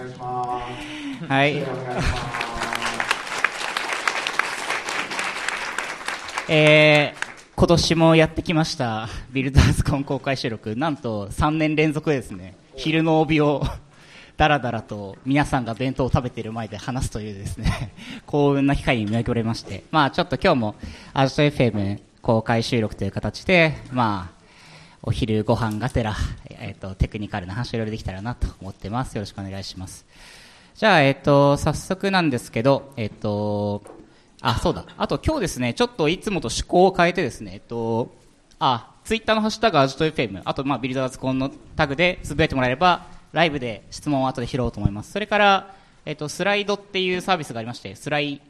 願いします。はい。お願いします。えー今年もやってきましたビルダーズコン公開収録。なんと3年連続でですね。昼の帯をだらだらと皆さんが弁当を食べている前で話すというですね幸運な機会に見分けられまして。まあちょっと今日もアジト FM 公開収録という形でまあお昼ご飯がてら、えっとテクニカルな話をいろいろできたらなと思ってますよろしくお願いしますじゃあ、えっと、早速なんですけど、えっと、あ、そうだ。あと今日ですね、ちょっといつもと趣向を変えてですね、えっと、あ、ツイッターのハッシュタグアジト FM、あと、まあ、ビルダーズコンのタグでつぶやいてもらえれば、ライブで質問を後で拾おうと思います。それから、えっと、スライドっていうサービスがありまして、スライ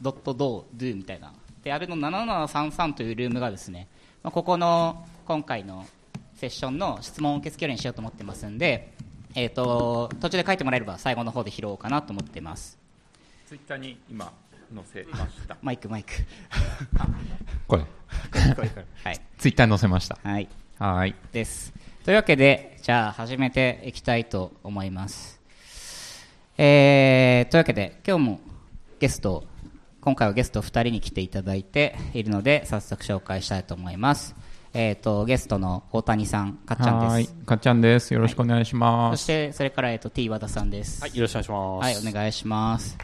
ドットドードゥみたいな。で、あれの7733というルームがですね、まあ、ここの今回のセッションの質問を受け付けるようにしようと思ってますんで、えっと、途中で書いてもらえれば最後の方で拾おうかなと思ってます。ツイッターに今載せました。マイク、マイク。これ、はい。ツイッターに載せました。はい。はい。です。というわけで、じゃあ始めていきたいと思います。えー、というわけで、今日もゲスト、今回はゲスト2人に来ていただいているので、早速紹介したいと思います。えっ、と、ゲストの大谷さん、かっちゃんはいです。。かっちゃんです。よろしくお願いしそます。して、それから、えっ、と、T 和田さんです。はい、よろしくお願いします。はい、お願いします。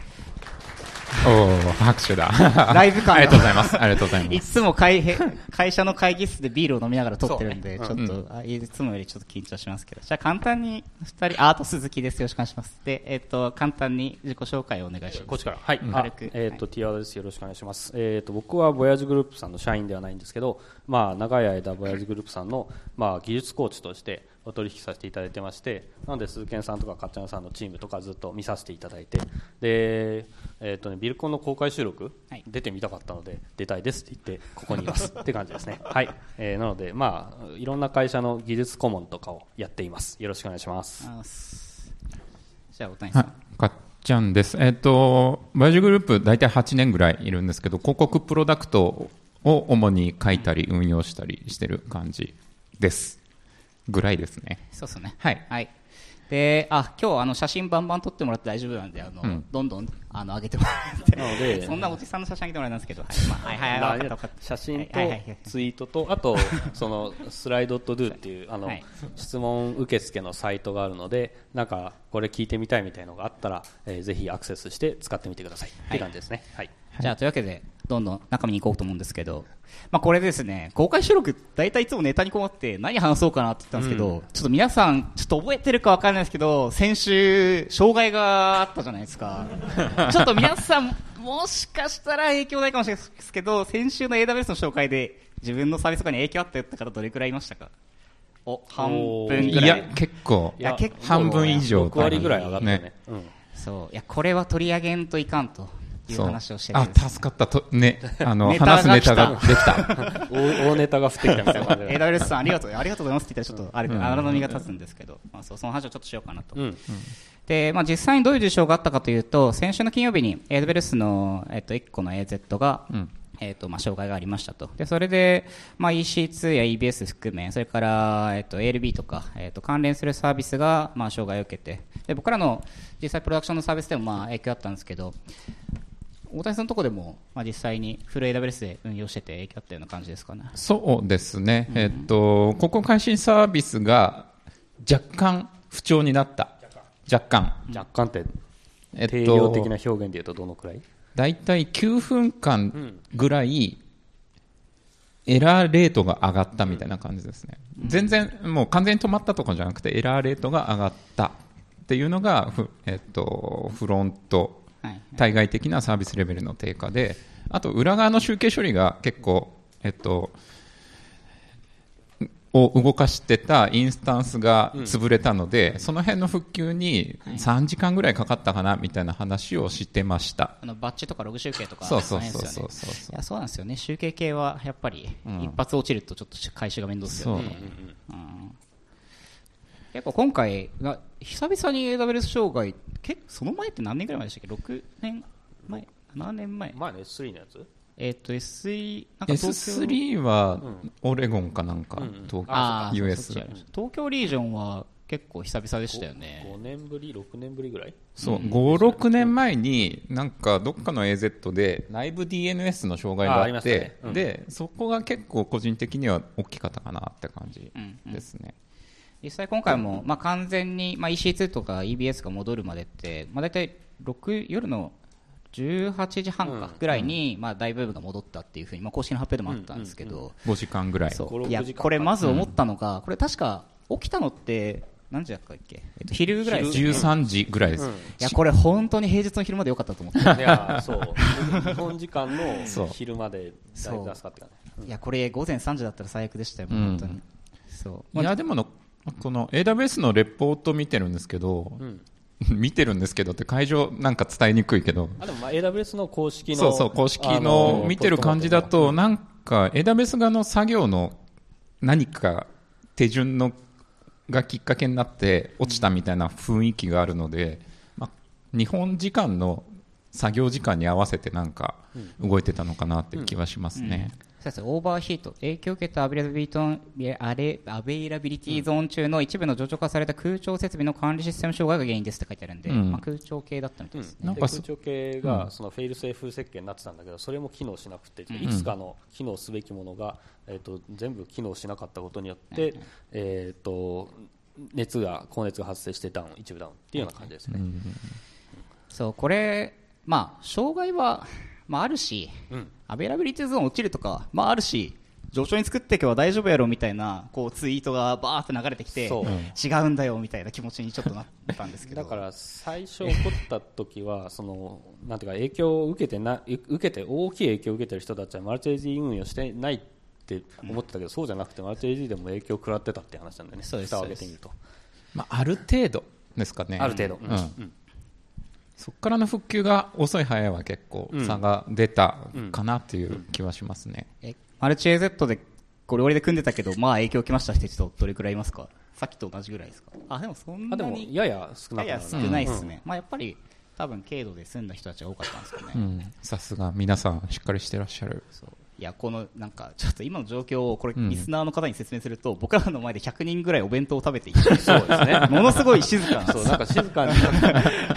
おー、拍手だ。ライブ感がありがとうございます。ありがとうございいます。つも会へ会社の会議室でビールを飲みながら撮ってるんで、ちょそうっと、あいつもよりちょっと緊張しますけど、じゃあ簡単に二人、ああと鈴木です。よろしくお願いします。で、えっ、と、簡単に自己紹介をお願いします。こっちから。はい。あ軽くえっ、と、ティアです。よろしくお願いします。えっ、と、僕はボヤージグループさんの社員ではないんですけど、まあ、長い間、ボヤージグループさんの、まあ、技術コーチとしてお取引させていただいてまして、なので、鈴研さんとかかっちゃんさんのチームとかずっと見させていただいて、で、えっ、とね、ビルコンの公開収録、はい出てみたかったので、出たいですって言って、ここにいます って感じですね。はい。えーなので、まあ、いろんな会社の技術顧問とかをやっています。よろしくお願いします。じゃあ、大谷さん。はい。かっちゃんです。えっと、バイジグループ大体8年ぐらいいるんですけど、広告プロダクトを主に書いたり運用したりしてる感じです。ぐらいですね。そうっすね。はいはい。で、あ、今日あの写真バンバン撮ってもらって大丈夫なんで、あの、うんどんどん、あの、上げてもらって。なのでそんなおじさんの写真上げてもらえたんですけど、はい、まあ、はい、はい、はい。写真とツイートと、あと、そのスライドとドゥっていうあの、はい質問受付のサイトがあるので、なんかこれ聞いてみたいみたいのがあったら、えーぜひアクセスして使ってみてください。って感じですね。はい。じゃあ、というわけで、どんどん中身に行こうと思うんですけど、まあ、これですね、公開収録、大体いつもネタに困って、何話そうかなって言ったんですけど、ちょっと皆さん、ちょっと覚えてるかわかんないですけど、先週、障害があったじゃないですか。ちょっと皆さん、もしかしたら影響ないかもしれないですけど、先週の AWS の紹介で、自分のサービスとかに影響あったよって方、どれくらいいましたか？お、半分ぐらい。いや、結構、いや結構半分以上。6割ぐらい上がったよね。うんそう。いや、これは取り上げんといかんというそう話をしてるあんです。助かったとね あの話すネタが来できた 大大ネタが降ってきたみたいな感じで。AWS さんありがとう、ありがとうございますって言ったらちょっとあれ、荒波が立つんですけど、まあ、そうその話をちょっとしようかなと。うん。で、まあ、実際にどういう事象があったかというと、先週の金曜日に AWS の、えっと、1個の AZ が、うんえっとまあ、障害がありましたと。で、それで、まあ、EC2 や EBS 含め、それから、えっと、ALB とか、えっと、関連するサービスが、まあ、障害を受けて、で、僕らの実際プロダクションのサービスでも、まあ、影響あったんですけど、大谷さんのところでも、まあ、実際にフル AWS で運用してて影響あったような感じですかね。そうですね、えっと、ここ配信サービスが若干不調になった。若干。若干って、えっ定量的とな、表現で言うとどのくらい？大体9分間ぐらい、エラーレートが上がったみたいな感じですね。全然、もう完全に止まったとかじゃなくて、エラーレートが上がったっていうのが、ふえっと、フロント、はい。対外的なサービスレベルの低下で、あと裏側の集計処理が結構、えっと、を動かしてたインスタンスが潰れたので、その辺の復旧に3時間ぐらいかかったかなみたいな話をしてました。あのバッジとかログ集計とか、そうそうそうそうそう。そういやそうなんですよね、集計系はやっぱり、ん。一発落ちるとちょっと回収が面倒ですよね。そう。うん結構今回が、久々に AWS 障害、結構その前って何年ぐらい前でしたっけ ?6 年前 ?7 年前？前の S3 のやつ？えっ、と S3、なんか東京。S3 はオレゴンかなんか、う US そっちありました東京リージョンは結構久々でしたよね。5年ぶり6年ぶりぐらい？そう、5、6年前に、なんかどっかの AZ で内部 DNS の障害があっあありましたね。て、うん。で、そこが結構個人的には大きかったかなって感じですね。実際今回も、まあ、完全に、まあ、EC2 とか EBS が戻るまでって、まあ、大体6夜の18時半かぐらいに、まあ、大部分が戻ったっていうふうに、まあ、公式の発表でもあったんですけど、5時間ぐらい。そ5 6ういやこれまず思ったのが、これ確か起きたのって何時だったっけ、えっと、昼ぐらいですよね。13時ぐらいです。うん。いやこれ本当に平日の昼までよかったと思っていやそう。日本時間の昼までだいぶ助かってたね。いやこれ午前3時だったら最悪でしたよ、うん。本当に。そう。いや、でもの、この AWS のレポート見てるんですけど、うん。見てるんですけどって会場なんか伝えにくいけど、あでもまあ AWS の公式のそうそう、公式あの見てる感じだと、うんなんか AWS 側の作業の何か手順のがきっかけになって落ちたみたいな雰囲気があるので、まあ、日本時間の作業時間に合わせてなんか動いてたのかなって気はしますね。そうですオーバーヒート。影響を受けたアベイラビリティアレアベイラビリティゾーン中の一部の冗長化された空調設備の管理システム障害が原因ですって書いてあるんで、うん。まあ、空調系だったみたいですね、でなんかそ空調系がそのフェイルセーフ設計になってたんだけどそれも機能しなくて、いくつかの機能すべきものが、えー、と全部機能しなかったことによって、えー、と熱が高熱が発生してダウン一部ダウンっていうような感じですね、そうこれ、まあ、障害は、まあ、あるし、うん。アベイラビリティゾーン落ちるとか、まあ、あるし冗長に作っていけば大丈夫やろみたいなこうツイートがバーって流れてきて違うんだよみたいな気持ちにちょっとなったんですけど。だから最初起こった時は そのなんていうか影響を受けてな受けて大きい影響を受けてる人たちはマルチ AD 運用してないって思ってたけど、そうじゃなくてマルチ AD でも影響を食らってたって話なんだよね。そうです蓋を開けてみると。まあ、ある程度ですかね。ある程度。うん。うんそこからの復旧が遅い早いは結構差が出たかなという気はしますね。えマルチ AZ でゴリゴリで組んでたけどまあ影響きましたって人どれくらいいますか？さっきと同じぐらいですか？あでもそんなあでもにやや少なくやや少ないですね、まあやっぱり多分軽度で済んだ人たちが多かったんですかね、うん。さすが皆さんしっかりしてらっしゃる。そういやこのなんかちょっと今の状況をこれうん。リスナーの方に説明すると、僕らの前で100人ぐらいお弁当を食べていてそうですね。ものすごい静かそうなんか静かに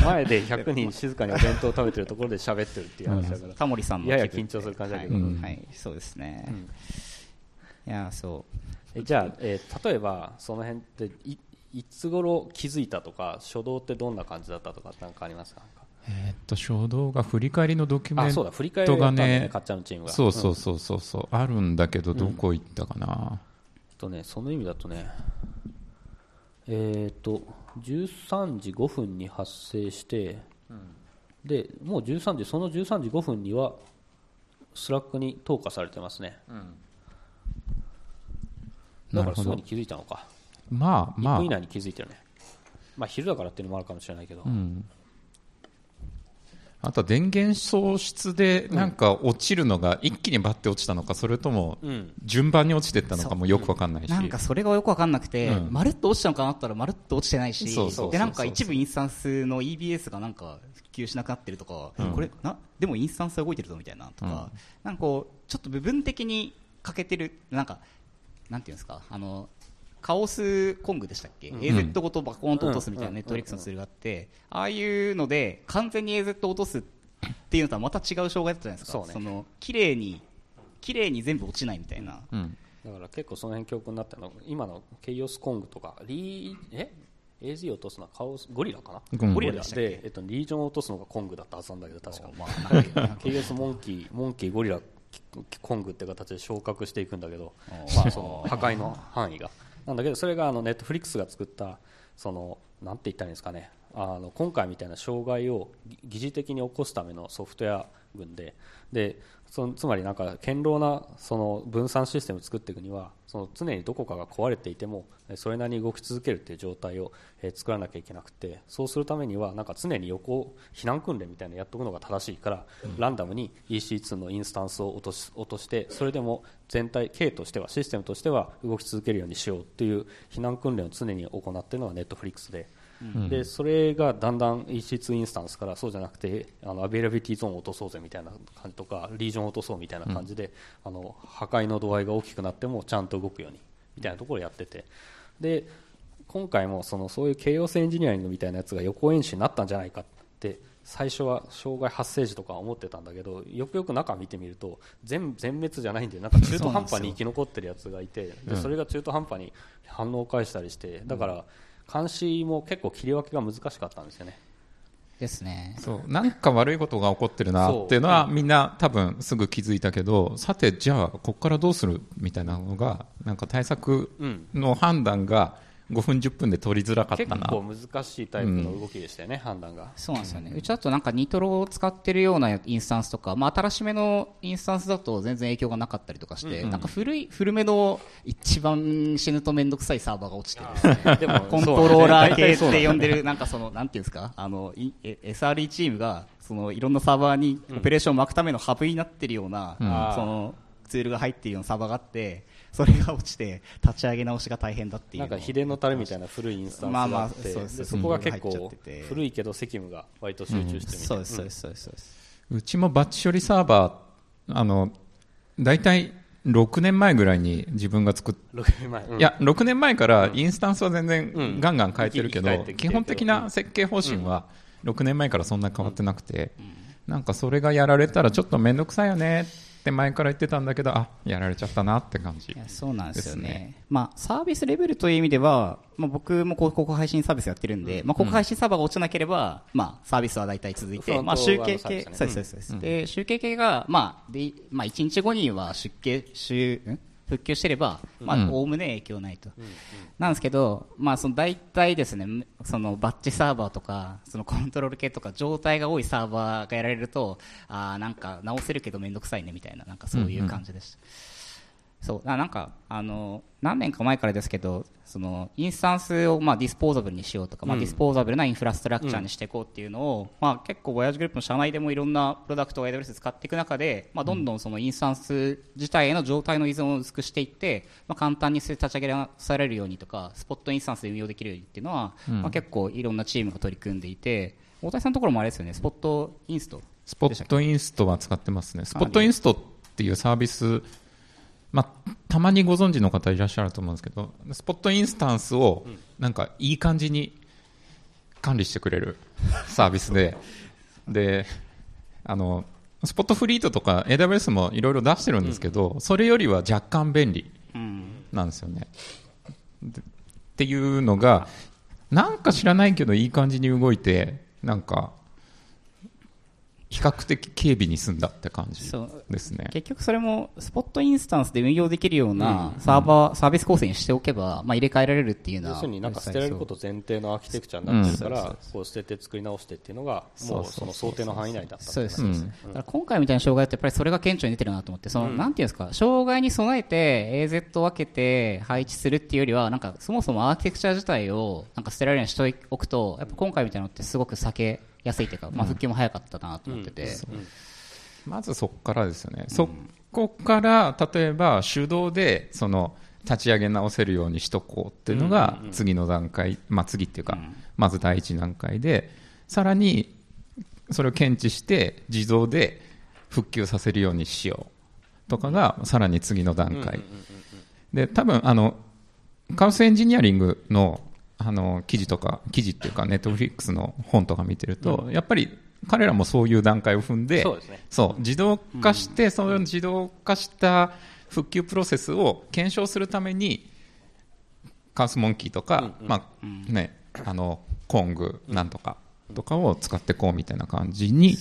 前で100人静かにお弁当を食べてるところで喋ってるっていう話だから、タモリさんのやや緊張する感じだけど、はい、そうですね、いやそう。えじゃあ、えー例えばその辺っていいつ頃気づいたとか初動ってどんな感じだったとかなんかありますか？えーっと、衝動が振り返りのドキュメントがねそうそううそうそうそう、あるんだけど、どこ行ったかな。ん。とねその意味だとねえっ、と13時5分に発生して、でもう13時その13時5分にはSlack に投下されてますね、だからすぐに気づいたのか。1まあまあ。分以、内に気づいてるね。まあ昼だからっていうのもあるかもしれないけど、うん。あとは電源喪失でなんか落ちるのが一気にバッて落ちたのか、それともうん。順番に落ちてったのかもよくわかんないし。なんかそれがよくわかんなくて、うん。まるっと落ちたのかなったらまるっと落ちてないしでなんか一部インスタンスの EBS がなんか復旧しなくなってるとか、うん。これなでもインスタンスは動いてるぞみたいなとか、なんかこうちょっと部分的に欠けてるなんかなんていうんですかあのカオスコングでしたっけ、AZ ごとバコーンと落とすみたいなネットフリックスのツールがあって、ああいうので完全に AZ を落とすっていうのとはまた違う障害だったじゃないですか。そうね。の綺麗に綺麗に全部落ちないみたいな、うん。だから結構その辺教訓になったの今のケイオスコングとかリーえ？AZ を落とすのはカオスゴリラかな？うん。ゴリラでしたっけ？で、えっと、リージョンを落とすのがコングだったはずなんだけど確か。まあケイオスモンキーモンキーゴリラコングって形で昇格していくんだけどまあその破壊の範囲がなんだけどそれがあのネットフリックスが作ったそのなんて言ったらいいんですかね。あの今回みたいな障害を疑似的に起こすためのソフトウェア群ででそのつまりなんか堅牢なその分散システムを作っていくにはその常にどこかが壊れていてもえそれなりに動き続けるっていう状態をえー作らなきゃいけなくてそうするためにはなんか常に横避難訓練みたいなのやっておくのが正しいから、ランダムに EC2 のインスタンスを落とし落としてそれでも全体系としてはシステムとしては動き続けるようにしようっていう避難訓練を常に行っているのが Netflix で。でそれがだんだん EC2 インスタンスからそうじゃなくてあの Availability Zone を落とそうぜみたいな感じとかリージョンを落とそうみたいな感じで、あの破壊の度合いが大きくなってもちゃんと動くようにみたいなところをやってて。で今回もそのそういう chaos engineering みたいなやつが予行演習になったんじゃないかって最初は障害発生時とか思ってたんだけどよくよく中見てみると全全滅じゃないんでなんか中途半端に生き残ってるやつがいてでそれが中途半端に反応を返したりしてだから監視も結構切り分けが難しかったんですよね。ですね。そうなんか悪いことが起こってるなっていうのはみんな多分すぐ気づいたけどさてじゃあここからどうするみたいなのがなんか対策の判断が5分10分で取りづらかったな。結構難しいタイプの動きでしたよね、判断が。そうなんですよね。うちだとなんかニトロを使ってるようなインスタンスとか、まあ新しめのインスタンスだと全然影響がなかったりとかして、なんか古い、古めの一番死ぬとめんどくさいサーバーが落ちてですね、でもコントローラー系って呼んでる、なんかその、なんていうんですか、あの、SRE チームが、そのいろんなサーバーにオペレーションを巻くためのハブになってるような、そのツールが入ってるようなサーバーがあって、それが落ちて立ち上げ直しが大変だっていう。なんか秘伝のタレみたいな古いインスタンスがあって、まあまあそうです。でそこが結構古いけど責務が割と集中してみたいなそうです、そうです、そうです。そうです。うちもバッチ処理サーバーあの大体6年前ぐらいに自分が作っ6年前、うん。いや6年前からインスタンスは全然うん。ガンガン変えてるけど基本的な設計方針は6年前からそんな変わってなくて、なんかそれがやられたらちょっと面倒くさいよねって前から言ってたんだけどあやられちゃったなって感じ。いやそうなんですよね。まあ、サービスレベルという意味では、まあ、僕も広告配信サービスやってるんで、まあ、広告配信サーバーが落ちなければ、まあ、サービスは大体続いて、まあ、集計系、ねそうですそうですそうです、で集計系が、まあでまあ、1日後には出計週ん？復旧してれば、まうん。あ、おおむね影響ないと、なんですけど、まあ、その大体ですねそのバッチサーバーとかそのコントロール系とか状態が多いサーバーがやられるとあーなんか直せるけど面倒くさいねみたいななんかそういう感じでした。そう。あなんかあの何年か前からですけどそのインスタンスをまあ disposable にしようとか、まあ、 disposable なインフラストラクチャーにしていこうっていうのを、まあ、結構、 VOYAGE GROUP の社内でもいろんなプロダクトを AWS 使っていく中で、まあ、どんどんそのインスタンス自体への状態の依存を薄くしていって、まあ、簡単に立ち上げられるようにとか spot instance で運用できるようにっていうのは、まあ、結構いろんなチームが取り組んでいて大谷さんのところもあれですよね。スポットインストスポットインストは使ってますね。スポットインストっていうサービス、まあ、たまにご存知の方いらっしゃると思うんですけど、スポットインスタンスをなんかいい感じに管理してくれる サービスで、で、あの、スポットフリートとか AWS もいろいろ出してるんですけど、それよりは若干便利なんですよね。でっていうのが、なんか知らないけどいい感じに動いて、なんか、比較的軽微に済んだって感じそう。ですね。結局それもスポットインスタンスで運用できるようなサーバー、サービス構成にしておけば、まあ、入れ替えられるっていうのは要するになんか捨てられること前提のアーキテクチャになってるから、こう捨てて作り直してっていうのがもうその想定の範囲内だったそうです、うんそうです。だから今回みたいな障害ってやっぱりそれが顕著に出てるなと思って、その、なんていうんですか、障害に備えて AZ を分けて配置するっていうよりは、なんかそもそもアーキテクチャ自体をなんか捨てられるようにしておくと、やっぱ今回みたいなのってすごく避けやすいというか、まあ復旧も早かったなと思ってて。まずそこからですよね。そこから、例えば手動で、その、立ち上げ直せるようにしとこうっていうのが次の段階、まあ次っていうか、まず第一段階で、さらにそれを検知して自動で復旧させるようにしようとかがさらに次の段階。で、多分あの、カウスエンジニアリングのあの記事とか、記事っていうか、ネットフリックスの本とか見てると、やっぱり彼らもそういう段階を踏んで、そうですねそう自動化して、その自動化した復旧プロセスを検証するために、カウスモンキーとか、まあね、あのコングなんとかとかを使っていこうみたいな感じに、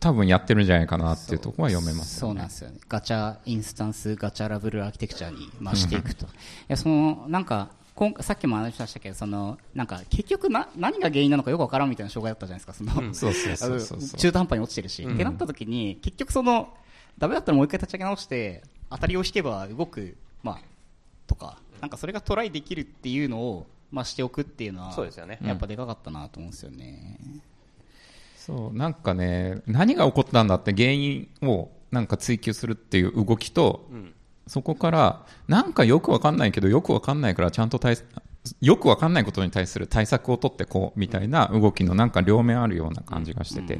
多分やってるんじゃないかなっていうところは読めますよねそうなん。ですよね。ガチャインスタンス、ガチャラブルアーキテクチャに増していくと。いや、その、なんか、今さっきも話しましたけど、その、なんか、結局な、何が原因なのかよくわからんみたいな障害だったじゃないですか、その、そうそうそうそう あの中途半端に落ちてるし。ってなった時に、結局その、ダメだったらもう一回立ち上げ直して、当たりを引けば動く、まあ、とか、なんかそれがトライできるっていうのを、まあしておくっていうのは、そうですよね。やっぱでかかったなと思うんですよね。そう、なんかね、何が起こったんだって原因をなんか追求するっていう動きと、そこから、なんかよくわかんないけど、よくわかんないからちゃんと対よくわかんないことに対する対策を取ってこうみたいな動きのなんか両面あるような感じがしてて、い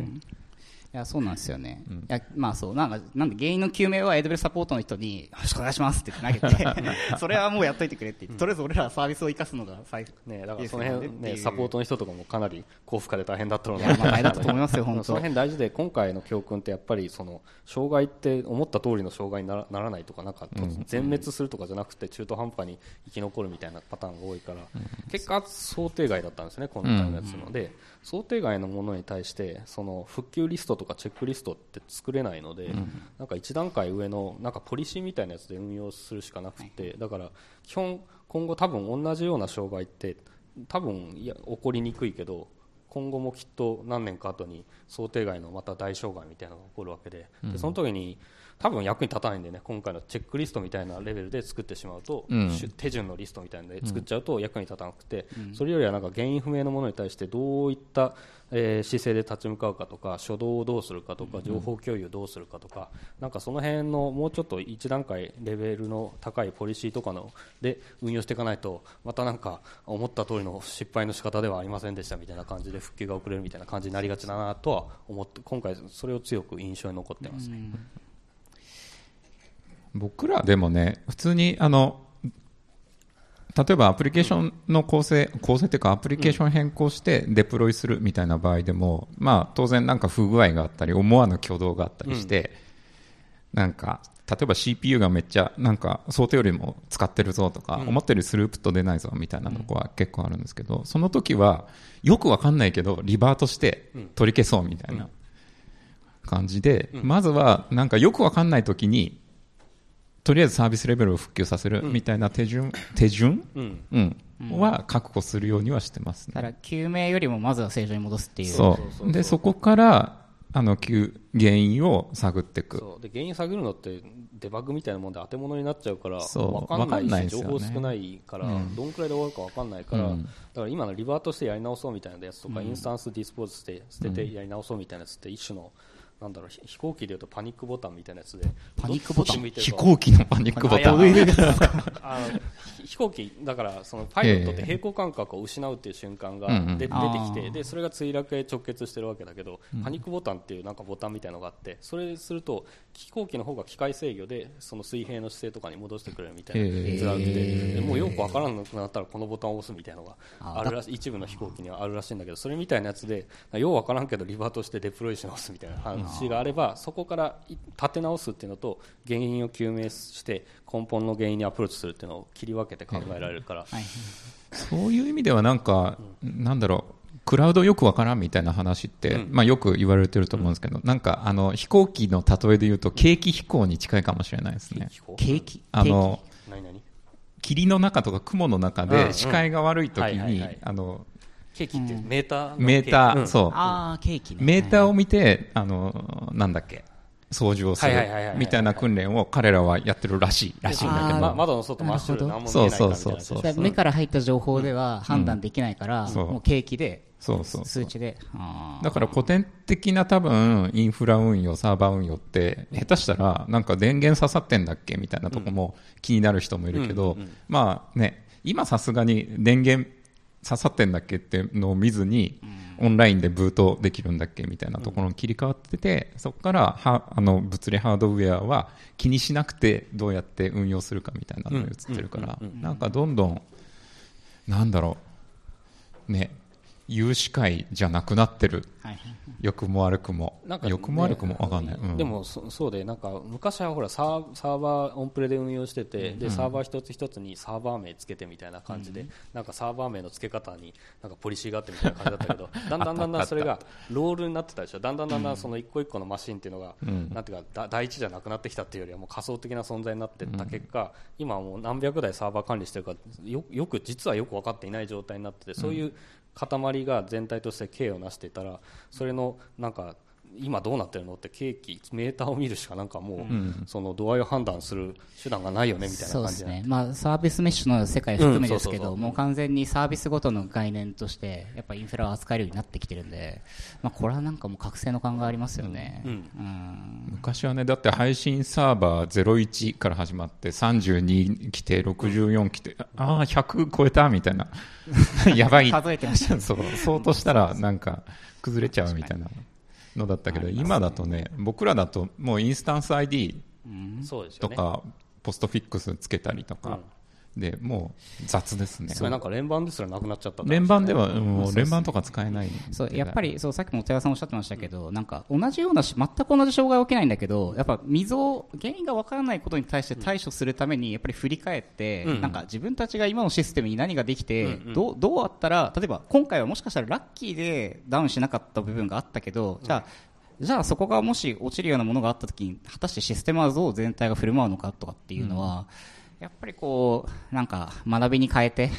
いや、そうなんですよね。いや、まあそう、なんか、なんで原因の究明は AWS サポートの人に、よろしくお願いしますって投げて、それはもうやっといてくれって言って、とりあえず俺らはサービスを生かすのが最ね、だからその辺、ね、サポートの人とかもかなり高負荷で大変だったので。大変だったと思いますよ、本当。その辺大事で今回の教訓ってやっぱりその障害って思った通りの障害にならならないとかなんか全滅するとかじゃなくて中途半端に生き残るみたいなパターンが多いから結果想定外だったんですね今回のやつの。で想定外のものに対してその復旧リストとかチェックリストって作れないのでなんか一段階上のなんかポリシーみたいなやつで運用するしかなくてだから基本今後多分同じような障害って多分いや起こりにくいけど今後もきっと何年か後に想定外のまた大障害みたいなのが起こるわけで,、でその時に多分役に立たないんでね今回のチェックリストみたいなレベルで作ってしまうと、うん。手順のリストみたいなので作っちゃうと役に立たなくて、それよりはなんか原因不明のものに対してどういった、えー姿勢で立ち向かうかとか初動をどうするかとか情報共有どうするかとか、なんかその辺のもうちょっと一段階レベルの高いポリシーとかので運用していかないとまたなんか思った通りの失敗の仕方ではありませんでしたみたいな感じで復旧が遅れるみたいな感じになりがちだなとは思って今回それを強く印象に残ってます。ね。僕らでもね、普通にあの例えばアプリケーションの構成、構成というかアプリケーション変更してデプロイするみたいな場合でも、まあ当然なんか不具合があったり、思わぬ挙動があったりして、なんか、例えば CPU がめっちゃなんか想定よりも使ってるぞとか、思ったよりスループット出ないぞみたいなとこは結構あるんですけど、その時はよくわかんないけどリバートして取り消そうみたいな感じで、まずはなんかよくわかんない時にとりあえずサービスレベルを復旧させるみたいな手順、手順、うん。うん。は確保するようにはしてますね。だから、究明よりもまずは正常に戻すっていう。そう。でそこからあの究原因を探っていく。そう。で原因探るのってデバッグみたいなもんで当て物になっちゃうからそう。分かんないし情報少ないから、どんくらいで終わるか分かんないから、うん。だから今の revert してやり直そうみたいなやつとか、インスタンス dispose して捨ててやり直そうみたいなやつって一種のなんだろうひ飛行機でいうとパニックボタンみたいなやつでパニックボタン？飛か行機のパニックボタン？飛行機だからそのパイロットって平行感覚を失うっていう瞬間が出てきてでそれが墜落へ直結してるわけだけど、パニックボタンっていうなんかボタンみたいなのがあってそれすると飛行機の方が機械制御でその水平の姿勢とかに戻してくれるみたいなやつがあってでもうよくわからなくなったらこのボタンを押すみたいなのがあるらしい。一部の飛行機にはあるらしいんだけどそれみたいなやつでようわからんけどリバートしてデプロイし直すみたいな話があればそこからい立て直すっていうのと原因を究明して根本の原因にアプローチするっていうのを切り分けて考えられるから、はい。そうい。う意味ではなんか、なんだろう、クラウドよくわからんみたいな話って、うん。まあよく言われてると思うんですけど、なんかあの飛行機の例えで言うと、景気飛行に近いかもしれないですね。景気あの、霧の中とか雲の中で視界が悪い時にあの、ケーキってメーターのメーター、うん。そう、ああ、ケーキね。メーターを見て、あの、なんだっけ、操縦をするみたいな訓練を彼らはやってるらしい、らしいんだけど、窓の外真っ白何も見えないそうそうそうそうだから目から入った情報では判断できないから、そう。もう景気で、そうそうそう。数値で。だから古典的な多分インフラ運用、サーバー運用って、下手したらなんか電源刺さってんだっけみたいなとこも気になる人もいるけど、うんうんうん。まあね、今さすがに電源刺さってんだっけっていうのを見ずに、オンラインでブートできるんだっけみたいなところに切り替わってて、そこからはあの物理ハードウェアは気にしなくてどうやって運用するかみたいなのに移ってるから、なんかどんどん、なんだろう、ね、有視界じゃなくなってる。はい良くも悪くも。なんかね良くも悪くも分かんない、うん。でもそそうでなんか昔はほらサーサーバーオンプレで運用してて、でサーバー一つ一つにサーバー名つけてみたいな感じで、なんかサーバー名の付け方になんかポリシーがあってみたいな感じだったけど だんだんだんだんそれがロールになってたでしょ。だんだんだんだんその一個一個のマシンっていうのが、なんていうかだ第一じゃなくなってきたっていうよりはもう仮想的な存在になっていった結果、今はもう何百台サーバー管理してるからよよく実はよく分かっていない状態になっててそういう塊が全体として形をなしていたらそれのなんか今どうなってるの？ってケーキメーターを見るしかなんかもう、その度合いを判断する手段がないよねみたいなそうです感じでね、まあ、サービスメッシュの世界含めですけど、うんそうそうそう。もう完全にサービスごとの概念として、やっぱインフラを扱えるようになってきてるんで、まあ、これはなんかもう覚醒の感がありますよね。うん。うん。昔はねだって配信サーバー01から始まって32来て64来てああ100超えたみたいな。やばい。数えてましたそう。そうとしたらなんか崩れちゃうみたいなのだったけど、今だとね、僕らだともうインスタンス ID とか、ポストフィックスつけたりとか、でもう雑ですね。それなんか連番ですらなくなっちゃったって話連番では、もう連番とか使えないそうやっぱりそうさっきも寺さんおっしゃってましたけど、なんか同じようなし全く同じ障害は起きないんだけどやっぱ溝原因が分からないことに対して対処するためにやっぱり振り返って、うん。なんか自分たちが今のシステムに何ができて、うんうん。どうどうあったら例えば今回はもしかしたらラッキーでダウンしなかった部分があったけど、じゃあじゃあそこがもし落ちるようなものがあった時に果たしてシステムはどう全体が振る舞うのかとかっていうのは、やっぱりこうなんか学びに変えて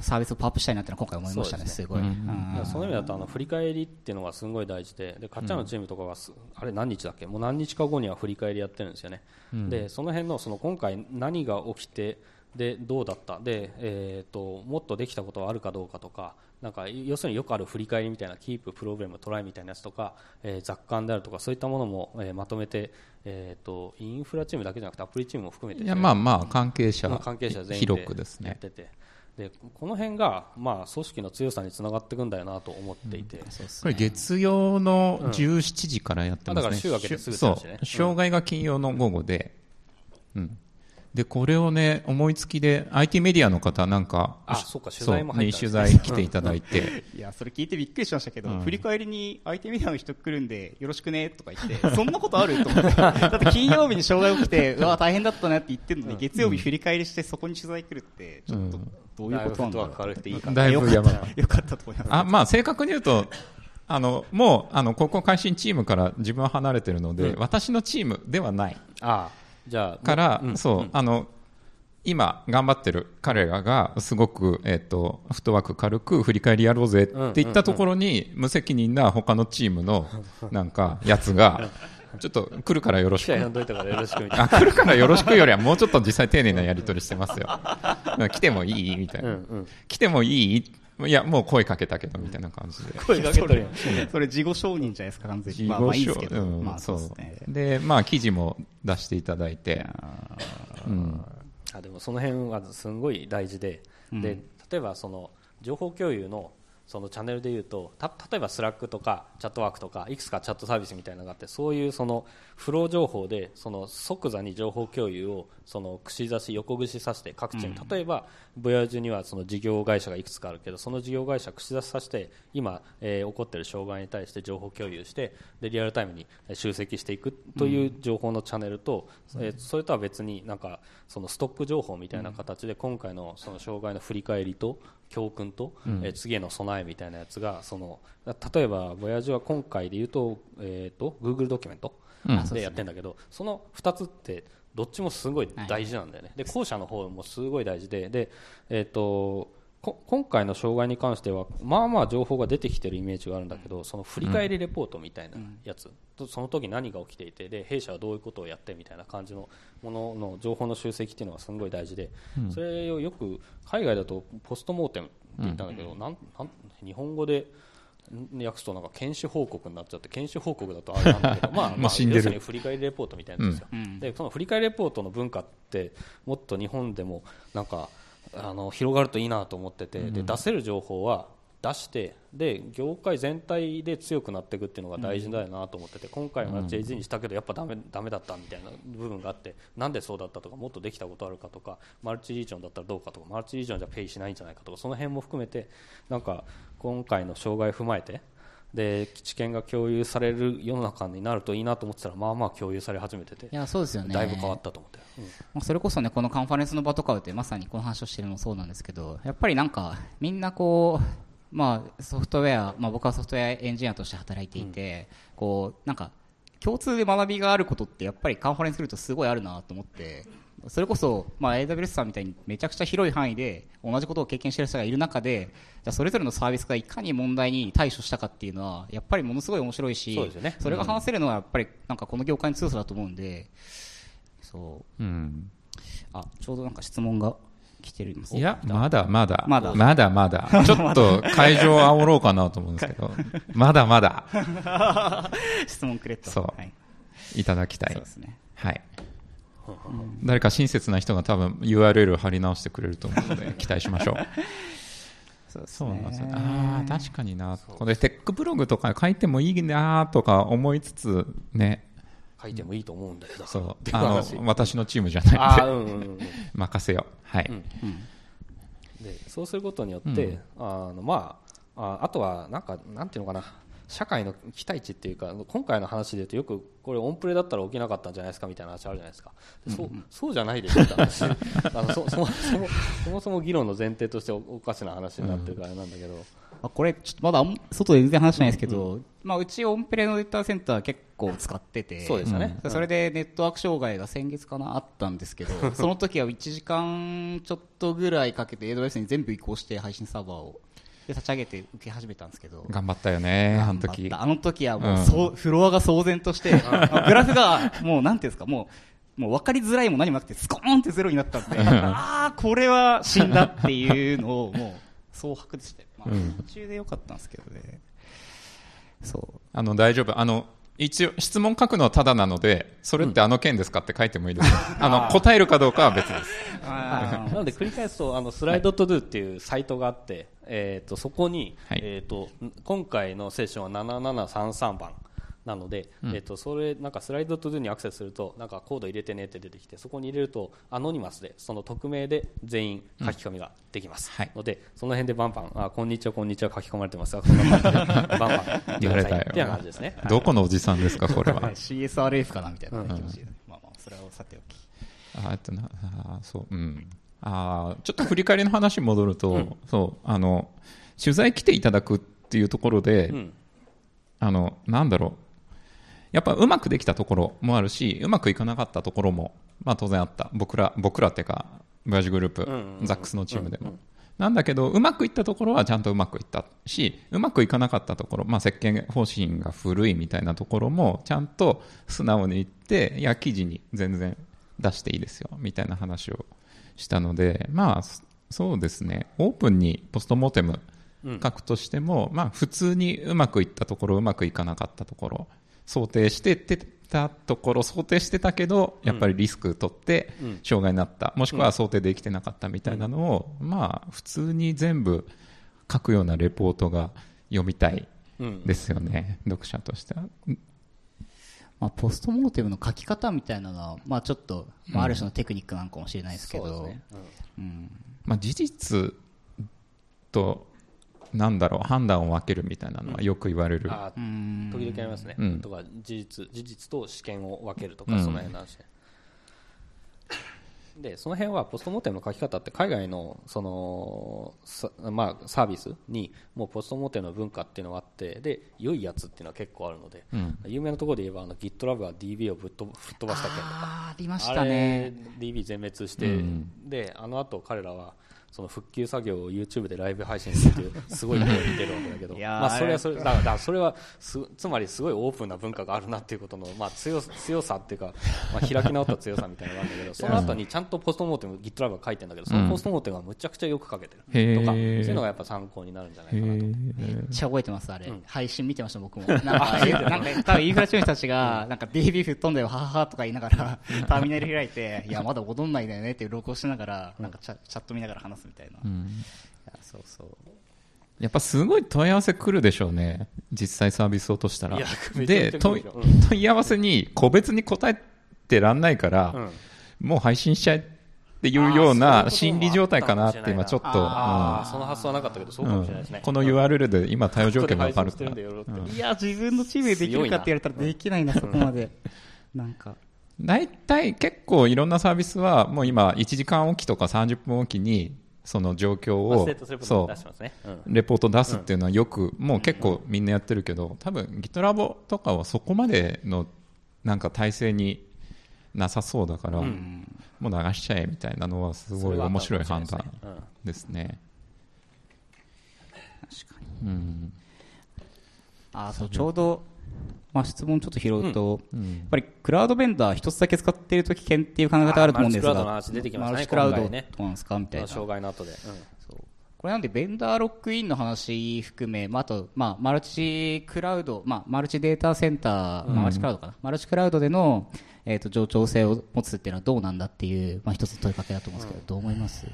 サービスをパワーアップしたいなってのは今回思いましたねすすごい。うんその意味だとあの振り返りっていうのがすごい大事ででかっちゃんのチームとかがす、あれ何日だっけ？もう何日か後には振り返りやってるんですよね、でその辺のその今回何が起きてでどうだった？で、えー、ともっとできたことはあるかどうかとかなんか要するによくある振り返りみたいなキーププロブレムトライみたいなやつとか、えー雑感であるとかそういったものも、えーまとめて、えー、とインフラチームだけじゃなくてアプリチームも含めていやまあまあ関係者まあ関係者全員広くですね。やってて。でこの辺が、まあ、組織の強さにつながっていくんだよなと思っていて、これ月曜の17時からやってますね、あだから週明けてすぐね。障害が金曜の午後で、うん、でこれをね思いつきで IT メディアの方なんかあそうか取材も入ったんそうですねに取材来ていただいて。いや、それ聞いてびっくりしましたけど、うん。振り返りに相手メディアの人来るんで、よろしくねとか言って、そんなことあると思って。だって金曜日に障害起きて、うわ、大変だったねって言ってるのに、月曜日振り返りしてそこに取材来るって、ちょっとうんどういうことなんだろう。だいぶフットワーク軽くていいかだいぶやばいよかったと思います。あまあ正確に言うとあのもうあの高校改心チームから自分は離れてるので、うん。私のチームではない。ああじゃあから、うんそう、ん。あの今頑張ってる彼らがすごく、えっとフットワーク軽く振り返りやろうぜって言ったところに、無責任な他のチームの なんかやつがちょっと来るからよろしく。来るからよろしくよりはもうちょっと実際丁寧なやり取りしてますよ。来てもいい？みたいな、来てもいい？いやもう声かけたけどみたいな感じで。声かけとるやんそれ事後承認じゃないですか、完全に。自まあまあいいです己けど。うんまあそう。ですね。でまあ記事も出していただいて。うん。あでもその辺はすごい大事で,、で例えばその情報共有のそのチャンネルでいうとた例えば Slack とか Chatwork とかいくつかチャットサービスみたいなのがあってそういうそのフロー情報でその即座に情報共有をその串刺し横串刺して各チーム、例えば VOYAGE にはその事業会社がいくつかあるけどその事業会社串刺しさせて今、えー起こっている障害に対して情報共有してでリアルタイムにえー集積していくという情報のチャンネルと、えーそれとは別になんかそのストック情報みたいな形で今回のその障害の振り返りと教訓と、えー次への備えみたいなやつがその例えばボヤージュは今回で言うと,、えー、と Google ドキュメントうん。でやってるんだけど、その2つってどっちもすごい大事なんだよね、で後者の方もすごい大事でで、えー、とこ今回の障害に関してはまあまあ情報が出てきてるイメージがあるんだけどその振り返りレポートみたいなやつ、とその時何が起きていてで弊社はどういうことをやってみたいな感じのものの情報の集積っていうのがすごい大事で、それをよく海外だとポストモーテムって言ったんだけど、なんなん日本語でん訳すとなんか検視報告になっちゃって検視報告だとあれなんだけど まあ、まあ、要するに振り返りレポートみたいなやつですよ、でその振り返りレポートの文化ってもっと日本でもなんかあの広がるといいなと思ってて、で出せる情報は出してで業界全体で強くなっていくっていうのが大事だよなと思ってて、今回は JG にしたけどやっぱダメダメだったみたいな部分があってなんでそうだったとかもっとできたことあるかとかマルチリージョンだったらどうかとかマルチリージョンじゃペイしないんじゃないかとかその辺も含めてなんか今回の障害を踏まえてで知見が共有される世の中になるといいなと思ってたらまあまあ共有され始めてていや、そうですよね。だいぶ変わったと思って、うん。まあそれこそね、このカンファレンスの場とかでまさにこの話をしてるのもそうなんですけど、やっぱりなんか、みんなこう、まあ、ソフトウェア、まあ、僕はソフトウェアエンジニアとして働いていて、こう、なんか、共通で学びがあることってやっぱりカンファレンスするとすごいあるなと思って、それこそ、まあ、AWS さんみたいにめちゃくちゃ広い範囲で同じことを経験している人がいる中で、じゃあそれぞれのサービスがいかに問題に対処したかっていうのは、やっぱりものすごい面白いし、そうですよねそれが話せるのはやっぱりなんかこの業界の強さだと思うんで、そう。うんあ、ちょうどなんか質問が来てるんですいや、まだまだ。まだまだまだ。ちょっと会場を煽ろうかなと思うんですけど、まだまだ 質問くれと。そうはい。いただきたいそうで。すね。はい。誰か親切な人が多分 URL を貼り直してくれると思うので、期待しましょう。そうですそうなんですよ。ねああ確かになこれテックブログとか書いてもいいなとか思いつつね。書いてもいいと思うんだけど。そう。あの話私のチームじゃないんで。うんうんうん。任せよう。はい、うん。でそうすることによって、うん。あのまあああとはなんかなんていうのかな社会の期待値っていうか今回の話で言うとよくこれオンプレだったら起きなかったんじゃないですかみたいな話あるじゃないですか。でそうそうじゃないでしょって話あのそそもそもそもそも議論の前提としておおかしな話になってるからあれなんだけど、あこれ、ちょっとまだ外で全然話してないですけど、まあ、うちオンプレのデータセンター結構使ってて、そうでしたね、それでネットワーク障害が先月かなあったんですけど、その時は1時間ちょっとぐらいかけて AWS に全部移行して配信サーバーをで立ち上げて受け始めたんですけど、頑張ったよねあの時。あの時はもう、うん。そうフロアが騒然として、グラフがもうなんていうんですか、もう、もう分かりづらいも何もなくて、スコーンってゼロになったんで、ああ、これは死んだっていうのを、もう、総白でしたよ。まあ、うん。途中でよかったんですけどね。そう。あの大丈夫。あの一応質問書くのはただなのでそれってあの件ですかって書いてもいいです。よ、あの答えるかどうかは別です。あなので繰り返すとあのスライドトゥドゥっていうサイトがあって、えー、とそこに、はい。えー、と今回のセッションは7733番なので、えー、とそれなんかスライドトゥドゥにアクセスするとなんかコード入れてねって出てきてそこに入れるとアノニマスでその匿名で全員書き込みができます、はい。のでその辺でバンバンあこんにちはこんにちは書き込まれてます。がそんな感じでバンバン言われたよ。っていう感じですね。どこのおじさんですかこれは。CSRF かなみたいな気持ちで、まあまあ、それはさておき。あえっとなあそううんあーちょっと振り返りの話に戻ると、そうあの取材来ていただくっていうところで、うん。あのなんだろう。やっぱうまくできたところもあるしうまくいかなかったところも、まあ、当然あった。僕ら僕らっていうかブラジグループ、んうんうんザックスのチームでも、なんだけどうまくいったところはちゃんとうまくいったしうまくいかなかったところ、まあ、設計方針が古いみたいなところもちゃんと素直に言っていや記事に全然出していいですよみたいな話をしたのでまあそそうですね。オープンにポストモーテム書くとしても、まあ、普通にうまくいったところうまくいかなかったところ想定してたところ想定してたけどやっぱりリスク取って障害になった、もしくは想定できてなかったみたいなのを、まあ普通に全部書くようなレポートが読みたいうん。ですよね、読者としては。まあ、ポストモーテムの書き方みたいなのは、まあちょっと、まあある種のテクニックなのかもしれないですけど、まあ、事実となんだろう判断を分けるみたいなのはよく言われる、うん。時々ありますね、うん。とか事実事実と試験を分けるとか、うん。その辺の話ねでその辺はポストモーテムの書き方って海外のそのさ、まあ、サービスにもうポストモーテムの文化っていうのがあってで良いやつっていうのは結構あるので、うん。有名なところで言えばあの GitLab が DB をぶっ吹っ飛ばした件とか。ありましあたね。れ DB 全滅して、うん。であの後彼らはその復旧作業を YouTube でライブ配信するっていうすごいところに出るわけだけど。まあ、それはそれだからそれはすつまりすごいオープンな文化があるなっていうことの、まあ、強強さっていうか、まあ、開き直った強さみたいなのがあるんだけど その後にちゃんとポストモーテム GitLab が書いてるんだけどそのポストモーテムがむちゃくちゃよく書けてる。とかそういうのがやっぱ参考になるんじゃないかなと。めっちゃ覚えてます、あれ。うん。配信見てました、僕も。なんか、なんか多分インフラチューンたちが、なんか DB 吹っ飛んだよ、はははとか言いながら、ターミナル開いて、いや、まだ戻んないんだよねっていう録音しながら、なんかチャチャット見ながら話すみたいな。いうん。やそうそう。やっぱすごい問い合わせ来るでしょうね。実際サービス落としたら。いやめちゃめで問いちゃ来るでしょう。ん問い合わせに個別に答えてらんないから、うん。もう配信しちゃえっていうような心理状態かなって今ちょっと、あーその発想はなかったけどそうかもしれないですね、この URL で今対応条件が分かるから。いや、自分のチームでできるかって言われたらできないな、そこまで。なんか。大体結構いろんなサービスはもう今1時間おきとか30分おきにその状況をそう。レポート出すっていうのはよくもう結構みんなやってるけど多分 GitLab とかはそこまでのなんか体制になさそうだからもう流しちゃえみたいなのはすごい面白い判断ですね。確かに。うん。あそうちょうど、まあ、質問ちょっと拾うと、うん。やっぱりクラウドベンダー一つだけ使っていると危険っていう考え方あると思うんですが、あマルチクラウドの話出てきましたねマルチクラウド今回ね。どうなんですかみたいな。障害の後で、そう。これなんで、ベンダーロックインの話含め、まあ、あと、まあ、マルチクラウド、まあ、マルチデータセンター、まあマルチクラウドかな、マルチクラウドでの、えっ、と、冗長性を持つっていうのはどうなんだっていう、まあ、一つの問いかけだと思うんですけど、どう思います？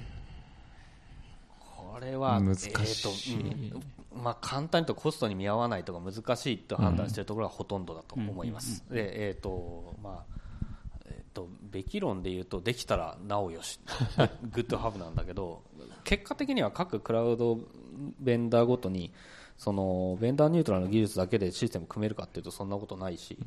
これは難しい。えーとうんまあ、簡単にとコストに見合わないとか難しいと判断しているところがほとんどだと思います。でえーとまあえー、とべき論で言うとできたらなおよし。グッドハブなんだけど結果的には各クラウドベンダーごとにそのベンダーニュートラルの技術だけでシステム組めるかっていうとそんなことないし、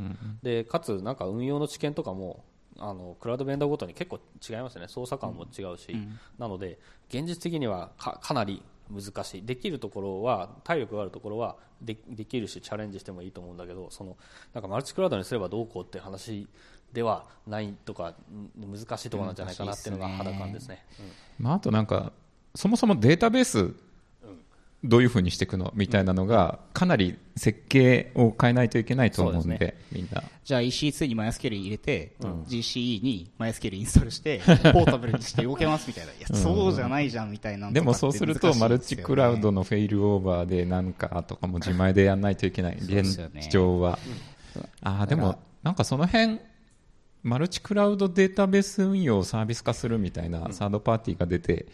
でかつなんか運用の知見とかもあのクラウドベンダーごとに結構違いますよね。操作感も違うし、なので現実的にはかかなり難しい。できるところは体力があるところはでできるしチャレンジしてもいいと思うんだけどそのなんかマルチクラウドにすればどうこうって話ではないとか難しいところなんじゃないかなっていうのが肌感ですね。うん。まあ、あとなんかそもそもデータベースどういうふうにしていくのみたいなのがかなり設計を変えないといけないと思うんでそうでみんな。じゃあ EC2 に MySQL 入れて、GCE に MySQL インストールして、ポータブルにして動けますみたいな。いや、そうじゃないじゃんみたいなのとかってでもそうするとマルチクラウドの。のフェイルオーバーでなんかとかも自前でやんないといけない。現状は、ああでもなんかその辺マルチクラウドデータベース運用をサービス化するみたいなサードパーティーが出て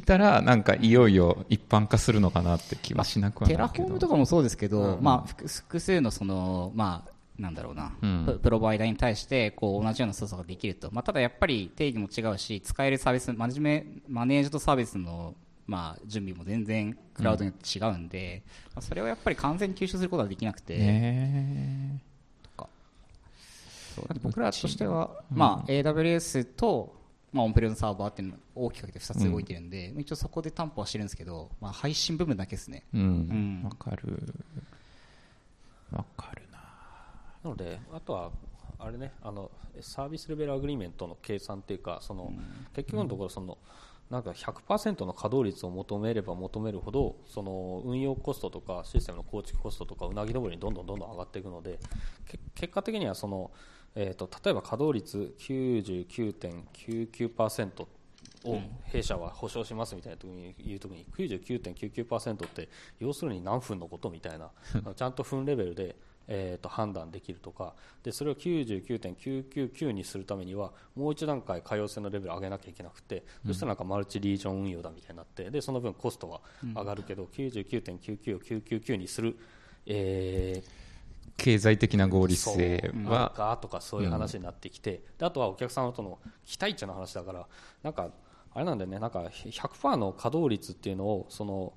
きたらなんかいよいよ一般化するのかなって気はしなくはテラフォーないけどムとかもそうですけど、まあ、複複数のその、まあ、なんだろうな、うん。ププロバイダーに対してこう同じような操作ができると、まあ、ただやっぱり定義も違うし使えるサービスマネジメマネージドサービスの、まあ、準備も全然クラウドによって違うんで、まあ、それをやっぱり完全に吸収することはできなくて、ね僕らとしては、まあ、AWS と、まあ、オンプレのサーバーっていうのを大きく分けて2つ動いてるんで、一応そこで担保はしてるんですけど、まあ、配信部分だけですね。うん。うん。わかる。わかるな。なので、あとはあれねあのサービスレベルアグリーメントの計算っていうかその、結局のところそのなんか100%の稼働率を求めれば求めるほどその運用コストとかシステムの構築コストとかうなぎ登りにどんどんどんどん上がっていくのでけ結果的にはその、えー、と例えば稼働率99.99%を弊社は保証しますみたいな時に言うときに99.99%って要するに何分のことみたいなちゃんと分レベルで、えー、と判断できるとかでそれを99.999にするためにはもう一段階可用性のレベル上げなきゃいけなくて、そしたらなんかマルチリージョン運用だみたいになってでその分コストは上がるけど、99.99を999にする、えー経済的な合理性はかとかそういう話になってきて、であとはお客さんとの期待値の話だからなんかあれなんだよね。なんか100%の稼働率っていうのをその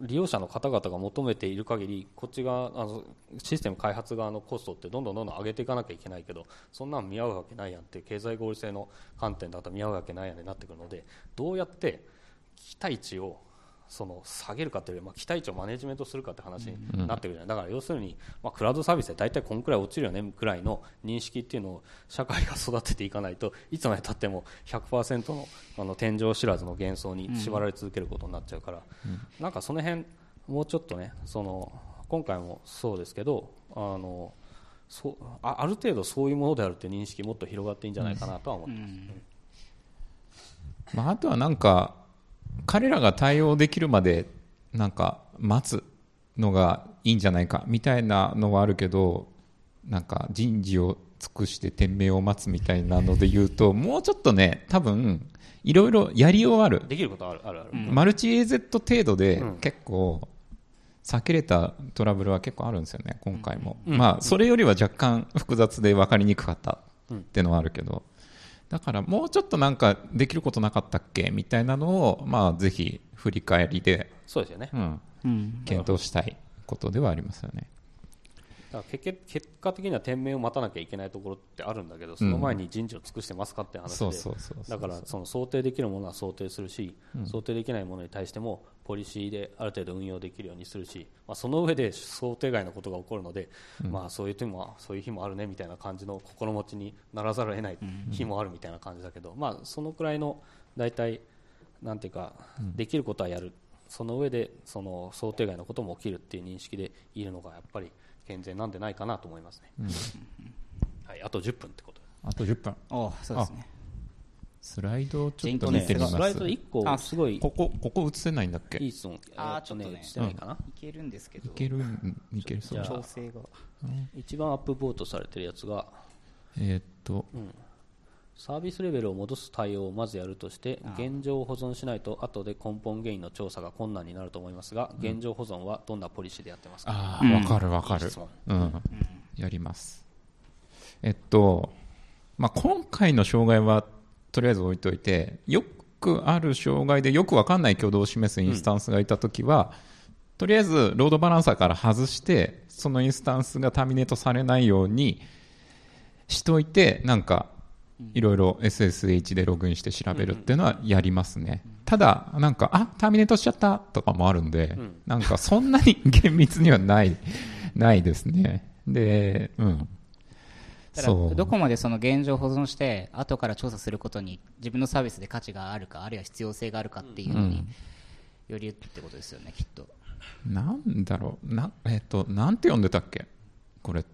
利用者の方々が求めている限りこっち側あのシステム開発側のコストってどんどんどんどん上げていかなきゃいけないけどそんなん見合うわけないやんって経済合理性の観点だと見合うわけないやんになってくるのでどうやって期待値をその下げるかというより、まあ、期待値をマネジメントするかって話になってくるじゃない、だから要するに、まあ、クラウドサービスで大体こんくらい落ちるよねくらいの認識っていうのを社会が育てていかないといつまでたっても100%のあの天井知らずの幻想に縛られ続けることになっちゃうから、なんかその辺もうちょっとねその今回もそうですけどあのそうあある程度そういうものであるっていう認識もっと広がっていいんじゃないかなとは思ってます。まあ、あとはなんか彼らが対応できるまでなんか待つのがいいんじゃないかみたいなのはあるけどなんか人事を尽くして天命を待つみたいなので言うともうちょっとね多分いろいろやりようある。できることあるあるある、マルチ AZ 程度でうん。結構避けれたトラブルは結構あるんですよね、今回も。まあ、それよりは若干複雑で分かりにくかったっていうのはあるけど、だからもうちょっとなんかできることなかったっけみたいなのを、まあ、ぜひ振り返りで、そうですよね、うん、うん。検討したいことではありますよね。だから結果的には天命を待たなきゃいけないところってあるんだけどその前に人事を尽くしてますかって話で、そうそうそうそうだからその想定できるものは想定するし、想定できないものに対してもポリシーである程度運用できるようにするし、まあ、その上で想定外のことが起こるので、まあ、そういう日もそういう日もあるねみたいな感じの心持ちにならざるを得ない日もあるみたいな感じだけど、まあ、そのくらいの大体なんていうか、できることはやる。その上でその想定外のことも起きるっていう認識でいるのがやっぱり健全なんでないかなと思いますね、はい、あと10分ってこと。あと10分。ああ、そうですね。スライドをちょっと見てみます。スライド1個あすごい。ここ、ここ映せないんだっけ？いいい質問。ああ、えーちょっとね、してないかな、いけるんですけど、けるんいけるそう。じゃあ調整が。一番アップボートされてるやつが。えーっと、サービスレベルを戻す対応をまずやるとして現状を保存しないと後で根本原因の調査が困難になると思いますが現状保存はどんなポリシーでやってますか、うん。ああ、わかるわかる。うん。やります。えっと、まあ、今回の障害はとりあえず置いといて、よくある障害でよくわかんない挙動を示すインスタンスがいたときは、とりあえずロードバランサーから外して、そのインスタンスがターミネートされないようにしといて、なんか、いろいろ SSH でログインして調べるっていうのはやりますね。ただ、なんか、あ、ターミネートしちゃったとかもあるんで、なんかそんなに 厳密にはない、ないですね。で、うん。ただ。どこまでその現状を保存して後から調査することに自分のサービスで価値があるかあるいは必要性があるかっていうのによりってことですよねきっと。なんだろう、な、えっ、と、なんて読んでたっけ？これ。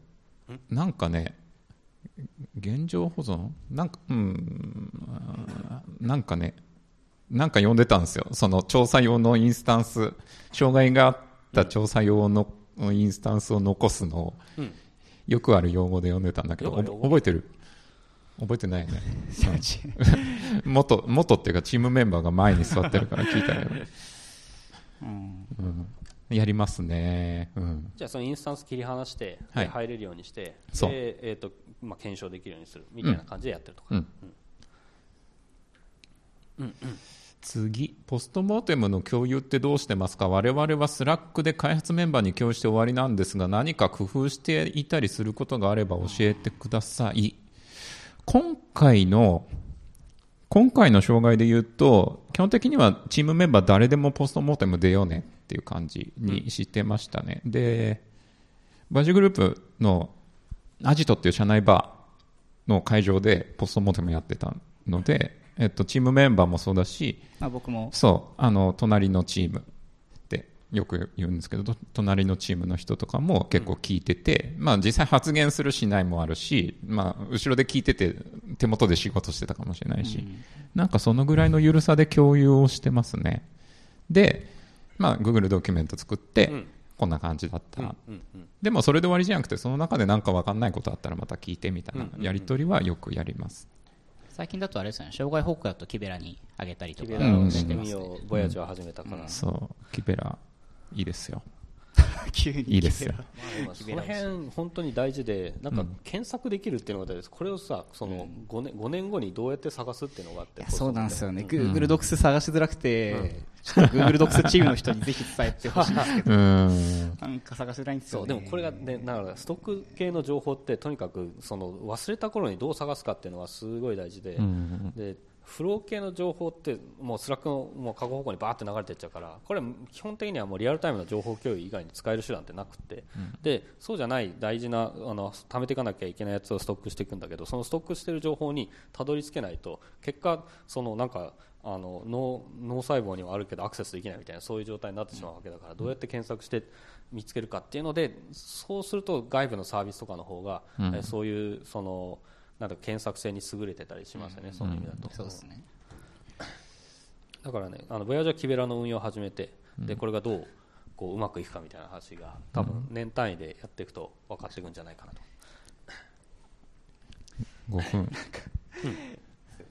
なんかね、現状保存？なんか、うん、なんかね、なんか読んでたんですよ。その調査用のインスタンス、障害があった調査用のインスタンスを残すのを、うんよくある用語で読んでたんだけど、覚えてる？覚えてないよね。うん。元、元っていうかチームメンバーが前に座ってるから聞いたよ。うん。うん。やりますね。うん。じゃあそのインスタンス切り離して、はい。で入れるようにしてそう。で、えーとまあ、検証できるようにするみたいな感じでやってるとか、うん。次、 postmortem の共有ってどうしてますか？我々は Slack で開発メンバーに共有して終わりなんですが、何か工夫していたりすることがあれば教えてください。今回の、今回の障害で言うと、基本的にはチームメンバー誰でもポストモーテム出ようねっていう感じにしてましたね。で、バジグループのアジトっていう社内バーの会場でポストモーテムやってたので、えっと、チームメンバーもそうだし、まあ、僕もそう、あの、隣のチームってよく言うんですけど、と隣のチームの人とかも結構聞いてて、まあ実際発言するしないもあるし、まあ後ろで聞いてて手元で仕事してたかもしれないし、なんかそのぐらいの緩さで共有をしてますね。で、まあ Google ドキュメント作って、うんこんな感じだった。うんうんでもそれで終わりじゃなくて、その中で何か分かんないことあったらまた聞いてみたいなやり取りはよくやります。最近だとあれですよね。障害報告だとキベラにあげたりとかしてますね。をボヤージュは始めたから、そう、キベラ、いいですよ。急にいいですよ。まあその辺本当に大事でなんか検索できるっていうのが大事です。これをさその5年 ,5 年後にどうやって探すっていうのがあっていやそうなんですよね、うん Google Docs 探しづらくて、ちょっと Google Docs チームの人にぜひ伝えてほしいんですけど、うーん。なんか探しづらいんですよね。そうでもこれがねだからストック系の情報ってとにかくその忘れた頃にどう探すかっていうのはすごい大事で,、でフロー系の情報ってもう Slack のもう過去方向にバーって流れていっちゃうからこれ基本的にはもうリアルタイムの情報共有以外に使える手段ってなくて、でそうじゃない大事なあの貯めていかなきゃいけないやつをストックしていくんだけどそのストックしている情報にたどり着けないと結果そのなんかあの脳脳細胞にはあるけどアクセスできないみたいなそういう状態になってしまうわけだからどうやって検索して見つけるかっていうのでそうすると外部のサービスとかの方が、えーそういうそのなんだろう検索性に優れてたりしますよね、その意味だと。そうですね。だからね、あのボヤージャーキベラの運用を始めて、でこれがどうこううまくいくかみたいな話が多分年単位でやっていくと分かっていくんじゃないかなと。5分。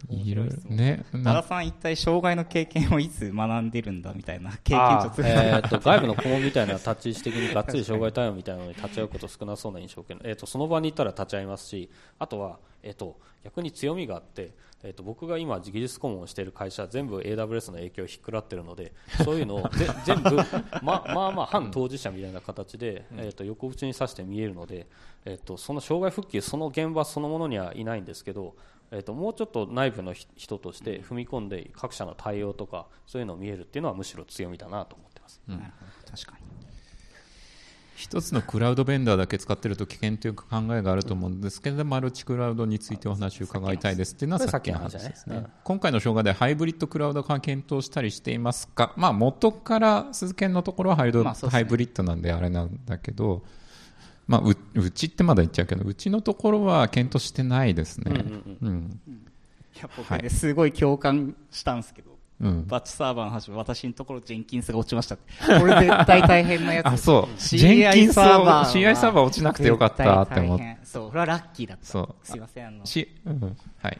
いろいろね。和な田さん一体障害の経験をいつ学んでる。んだみたいな経験ちょっと、えー、と外部の顧問みたいな立ち位置的にがっつり障害対応みたいなのに立ち会うこと少なそうな印象を受ける、えー、とその場に行ったら立ち会いますしあとは、えー、と逆に強みがあって、えー、と僕が今技術顧問をしている会社全部 AWS の影響をひっくらってるのでそういうのをぜ 全部ままあまあ反当事者みたいな形で、えー、と横口に指して見えるので、えー、とその障害復旧その現場そのものにはいないんですけどえー、ともうちょっと内部のひ人として踏み込んで各社の対応とかそういうのを見えるっていうのはむしろ強みだなと思ってます。なるほど確かに。一つのクラウドベンダーだけ使ってると危険という考えがあると思うんですけれどマルチクラウドについてお話を伺いたいですっていうのはさっきの話ですね。今回の障害でハイブリッドクラウド化検討したりしていますか？まあ元から鈴研のところはハイドまあそうですねハイブリッドなんであれなんだけど、まあう、うちってまだ言っちゃうけど、うちのところは検討してないですね。うん。いや僕ね、はいすごい共感したんですけど、うん。バッチサーバーの話、私のところジェンキンスが落ちました。これ絶対大変なやつ。あ、そう。CI ジェンキンスを、サーバーは CI サーバー落ちなくてよかったって思って。そう、これはラッキーだった。そうすいません、あの、し、うん。はい。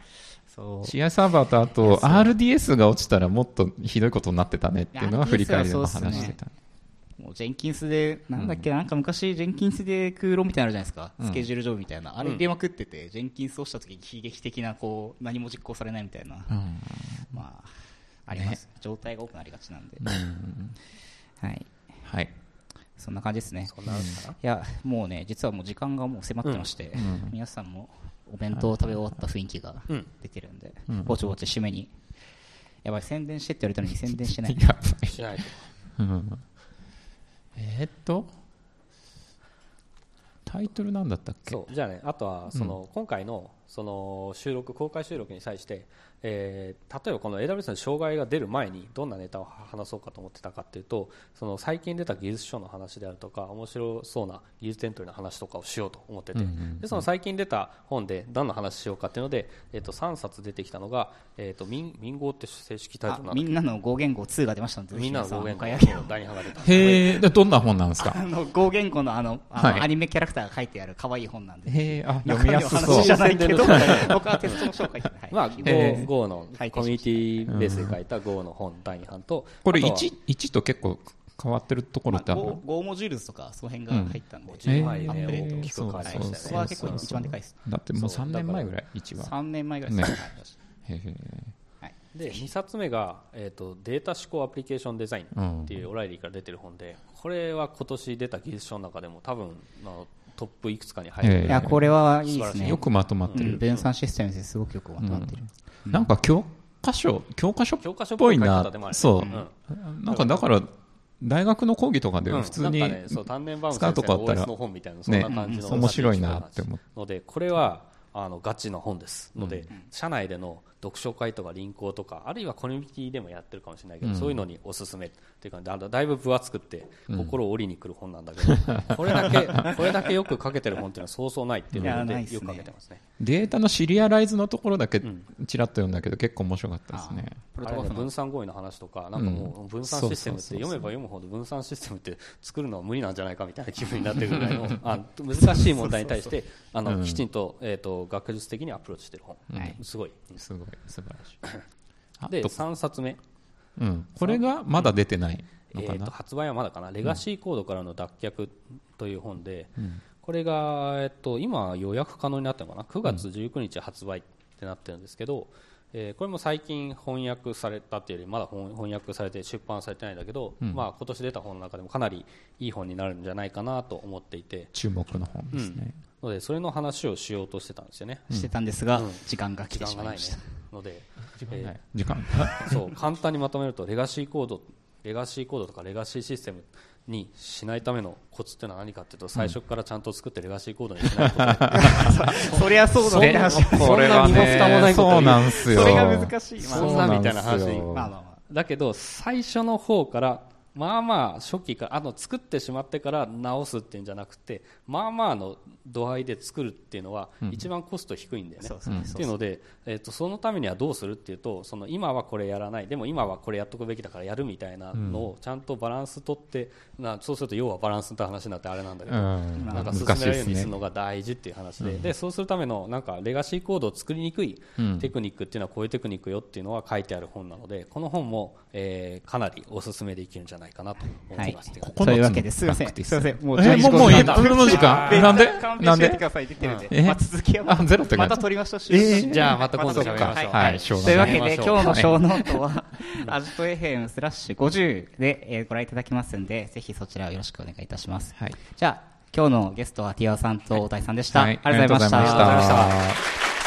そう。試合サーバーとあと RDS が落ちたらもっとひどいことになってたねっていうのは振り返りでも話してた。もうジェンキンスで、なんだっけ、なんか昔、ジェンキンスで空論みたいなのあるじゃないですか、うん。スケジュール上みたいな、あれ入れまくってて、ジェンキンスをした時に悲劇的な、こう、何も実行されないみたいな、うん。まあ、あります、状態が多くなりがちなんで、うん。はい、はい。そんな感じですね。いや、もうね、実はもう時間がもう迫ってまして、うん。皆さんもお弁当を食べ終わった雰囲気がうん。出てるんで、うん。ぼちぼち締めに。やばい、宣伝してって言われたのに宣伝してない。やばい。しないと。うんえーっと、タイトルなんだったっけ？そうじゃあねあとはその、今回のその収録公開収録に際して、えー例えばこの AWS の障害が出る前にどんなネタを話そうかと思ってたかっていうとその最近出た技術書の話であるとか面白そうな技術エントリーの話とかをしようと思ってて、うんうんうんでその最近出た本で何の話しようかっていうので、えー、と3冊出てきたのが、えー、と民民語って正式タイトあルなんみんなの合言語2が出ましたので、けみんなの語源のぜひ皆さんお買い上げを。第2版が出た。へえ、でどんな本なんですか？あの合言語のあのあの、はいアニメキャラクターが書いてある可愛い本なんで、へえ、あ、読みやすそう。中身の話じ。ゃないけど宣伝の、僕はテストの紹介で、はい。まあ、Go, のはい。コミュニティベースで書いた Go の本第2版と、これあとは1、1と結構変わってるところまあ、ってあるモジュールズとかその辺が入ったんで、うん。ア10枚ねップデート大きく変わりましたよねはいそこは結構一番でかいです。だってもうそう。3年前ぐらい、1は。3年前ぐらいです。ね。で2冊目が、えーと「データ思考アプリケーションデザイン」っていうオライリーから出てる本でこれは今年出た技術書の中でも多分あのトップいくつかに入る、ええ。いや、これはいいですね。よくまとまってるうん。分散システムですごくよくまとまってる。なんか教科書、教科書っ教科書っぽいなそう。うん。なんかだから、大学の講義とかでうん。普通に使うとこあったら OS の本みたいなそんな感じの、ね面白いなって思って。のでこれはあのガチの本です。ので、社内での読書会とか輪行とかあるいはコミュニティでもやってるかもしれないけど、うん。そういうのにおすすめっていうかだだいぶ分厚くって心を折りにくる本なんだけど、これだけこれだけよく書けてる本っていうのはそうそうないっていうのでよく書けてますね。データのシリアライズのところだけん。ちらっと読んだけど結構面白かったですね。分散合意の話とか、なんかもう分散システムって読めば読むほど分散システムって作るのは無理なんじゃないかみたいな気分になってるぐらいのあ難しい問題に対してあの、うん。きちんと,、えー、と学術的にアプローチしてる本、はい。すごい。すごい、素晴らしい。あでと3冊目、うん、これがまだ出てないのかえー、とな。発売はまだかな、レガシーコードからの脱却という本で、これが、えっと今、予約可能になったのかな、9月19日発売ってなってるんですけど、えーこれも最近翻訳されたっていうより、まだ翻翻訳されて出版されてないんだけど、まあ今年出た本の中でもかなりいい本になるんじゃないかなと思っていて、注目の本ですね。のでそれの話をしようとしてたんですよね。してたんですが、うん。時間が来て時間がないね。しまいました。ので、はい。時間。そう簡単にまとめるとレガシーコードレガシーコードとかレガシーシステムにしないためのコツっていうのは何かっていうと最初からちゃんと作ってレガシーコードにしないこと、そりゃそうだね。そんなこれはねそんな身も蓋もないことそうなんすよ。それが難しい。まあそんなみたいな話。まあまあまだけど最初の方からまあまあ初期からあの作ってしまってから直すっていうんじゃなくてまあまあの度合いで作るっていうのは一番コスト低いんだよね。そうそうそう。っていうので、えー、とそのためにはどうするっていうとその今はこれやらない。でも今はこれやっとくべきだからやるみたいなのをちゃんとバランス取って、なそうすると要はバランスって話になってあれなんだけうど、ん、なんか進めるよ。うにするのが大事っていう話で,、でそうするためのなんかレガシーコードを作りにくいうん。テクニックっていうのはこういうテクニックよっていうのは書いてある本なのでこの本も、えーかなりおすすめできるんじゃないかなと思います、はいそういうわけです。すいません。すいません。もうえ、もう、もういいのの時間？なんで？勘なんで？弁してください。出てるんで。え？まあ続きはまあゼロってまた取りましょう。えー？じゃあまた今度喋りましょうはいはいしょうがないというわけで、今日の小ノートは、アジトエヘムスラッシュ50で、えーご覧いただきますんで、ぜひそちらをよろしくお願いいたします。はい。じゃあ、今日のゲストはティアさんと大谷さんでした。はいありがとうございました。ありがとうございました